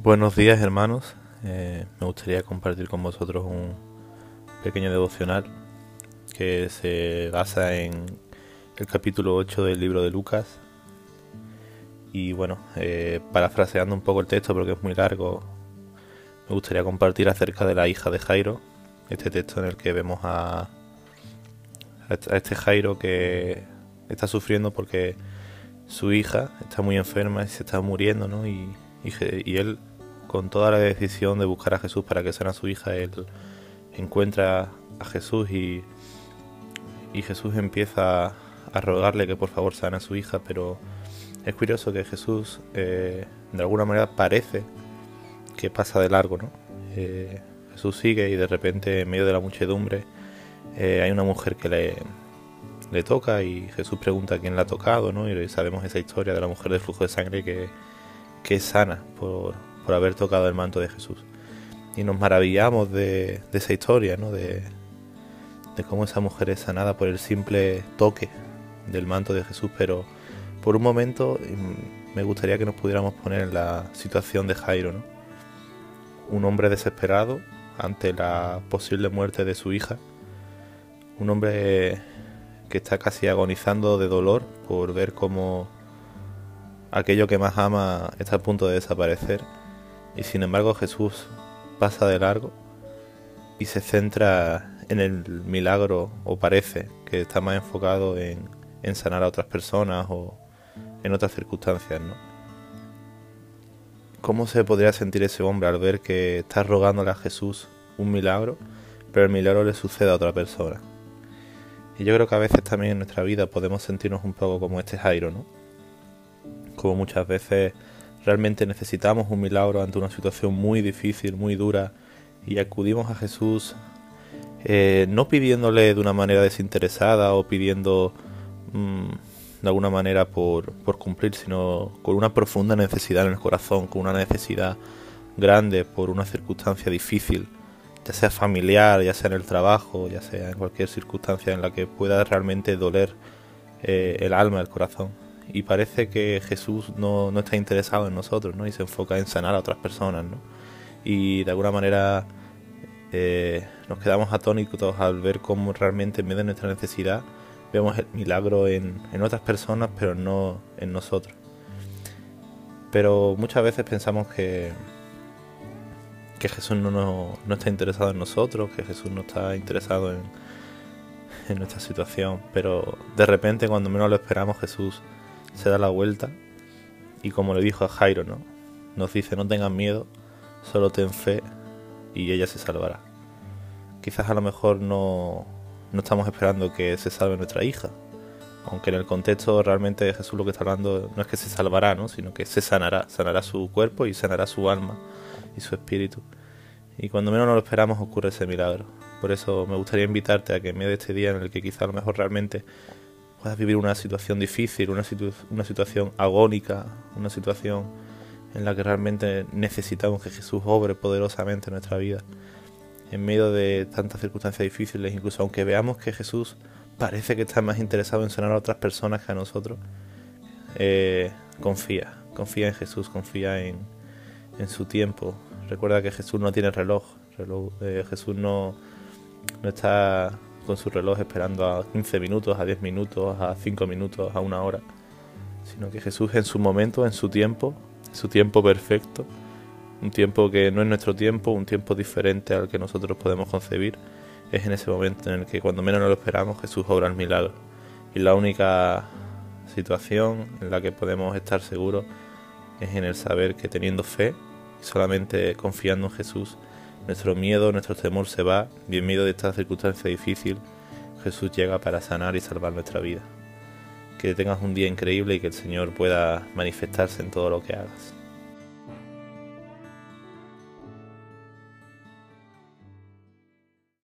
Buenos días hermanos, eh, me gustaría compartir con vosotros un pequeño devocional que se basa en el capítulo 8 del libro de Lucas y bueno, eh, parafraseando un poco el texto porque es muy largo, me gustaría compartir acerca de la hija de Jairo, este texto en el que vemos a, a este Jairo que está sufriendo porque su hija está muy enferma y se está muriendo, ¿no? Y, y, él, con toda la decisión de buscar a Jesús para que sana a su hija, él encuentra a Jesús y, y Jesús empieza a rogarle que por favor sana a su hija, pero es curioso que Jesús eh, de alguna manera parece que pasa de largo, ¿no? Eh, Jesús sigue y de repente en medio de la muchedumbre eh, hay una mujer que le, le toca y Jesús pregunta quién la ha tocado, ¿no? Y sabemos esa historia de la mujer del flujo de sangre que, que es sana por, por, haber tocado el manto de Jesús. Y nos maravillamos de, de esa historia, ¿no? De, de cómo esa mujer es sanada por el simple toque del manto de Jesús, pero por un momento mm, me gustaría que nos pudiéramos poner en la situación de Jairo, ¿no? Un hombre desesperado ante la posible muerte de su hija, un hombre que está casi agonizando de dolor por ver cómo aquello que más ama está a punto de desaparecer y sin embargo Jesús pasa de largo y se centra en el milagro o parece que está más enfocado en, en sanar a otras personas o en otras circunstancias, ¿no? ¿Cómo se podría sentir ese hombre al ver que está rogándole a Jesús un milagro, pero el milagro le sucede a otra persona? Y yo creo que a veces también en nuestra vida podemos sentirnos un poco como este Jairo, ¿no? Como muchas veces realmente necesitamos un milagro ante una situación muy difícil, muy dura, y acudimos a Jesús eh, no pidiéndole de una manera desinteresada o pidiendo mmm, de alguna manera por, por cumplir, sino con una profunda necesidad en el corazón, con una necesidad grande por una circunstancia difícil ya sea familiar, ya sea en el trabajo, ya sea en cualquier circunstancia en la que pueda realmente doler eh, el alma, el corazón. Y parece que Jesús no, no, está interesado en nosotros, ¿no? Y se enfoca en sanar a otras personas, ¿no? Y de alguna manera eh, nos quedamos atónitos al ver cómo realmente en medio de nuestra necesidad vemos el milagro en, en otras personas, pero no en nosotros. Pero muchas veces pensamos que, que Jesús no, no, no, está interesado en nosotros, que Jesús no está interesado en, en nuestra situación, pero de repente cuando menos lo esperamos Jesús se da la vuelta y como le dijo a Jairo, ¿no? Nos dice, no tengas miedo, solo ten fe y ella se salvará. Quizás a lo mejor no, no estamos esperando que se salve nuestra hija, aunque en el contexto realmente Jesús lo que está hablando no es que se salvará, ¿no? sino que se sanará, sanará su cuerpo y sanará su alma y su espíritu. Y cuando menos nos lo esperamos ocurre ese milagro. Por eso me gustaría invitarte a que en medio de este día en el que quizá a lo mejor realmente puedas vivir una situación difícil, una, situ una situación agónica, una situación en la que realmente necesitamos que Jesús obre poderosamente en nuestra vida. En medio de tantas circunstancias difíciles, incluso aunque veamos que Jesús parece que está más interesado en sanar a otras personas que a nosotros, eh, confía, confía en Jesús, confía en, en su tiempo. Recuerda que Jesús no tiene reloj, reloj eh, Jesús no, no está con su reloj esperando a 15 minutos, a 10 minutos, a 5 minutos, a una hora, sino que Jesús en su momento, en su tiempo, su tiempo perfecto, un tiempo que no es nuestro tiempo, un tiempo diferente al que nosotros podemos concebir, es en ese momento en el que cuando menos lo esperamos Jesús obra el milagro. Y la única situación en la que podemos estar seguros es en el saber que teniendo fe solamente confiando en Jesús, nuestro miedo, nuestro temor se va y en medio de esta circunstancia difícil, Jesús llega para sanar y salvar nuestra vida. Que tengas un día increíble y que el Señor pueda manifestarse en todo lo que hagas.